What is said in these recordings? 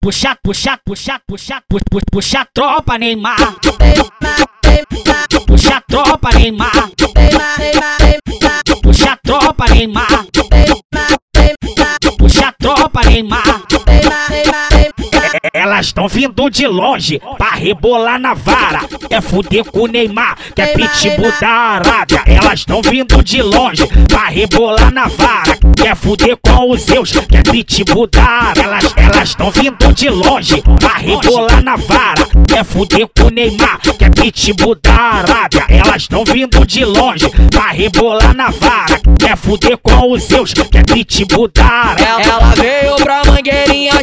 puxa, puxa, puxa, puxa, puxa, puxa tropa Neymar. Puxa tropa Neymar. Puxa tropa Neymar. Puxa tropa Neymar. Elas estão vindo de longe pra rebolar na vara. É fuder com o Neymar, que é pitbull da Arábia. Elas estão vindo de longe pra rebolar na vara. Quer fuder com os Zeus, que é pitbull da Arábia. Elas elas estão vindo de longe pra rebolar na vara. Quer fuder com o Neymar, que é pitbull da Arábia. Elas estão vindo de longe pra rebolar na vara. Quer fuder com os Zeus, que é pitbull da Arábia. Ela veio pra mangueirinha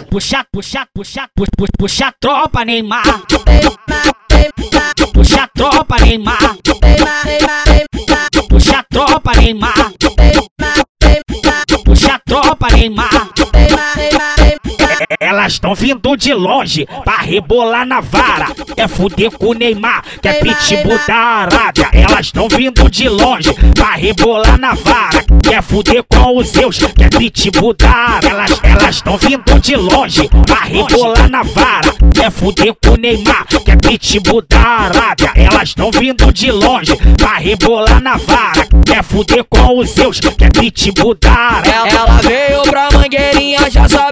puxa, puxa, puxa, puxa, puxa, puxa, tropa Neymar. Elas estão vindo de longe pra rebolar na vara. É fuder com o Neymar, que é pitbull da Arábia. Elas estão vindo de longe pra rebolar na vara. Quer fuder com os Zeus, que é pitbull da Arábia. Elas elas estão vindo de longe pra rebolar na vara. Quer fuder com o Neymar, que é pitbull da Arábia. Elas estão vindo de longe pra rebolar na vara. Quer fuder com os Zeus, que é pitbull da Arábia. Ela veio pra mangueirinha já do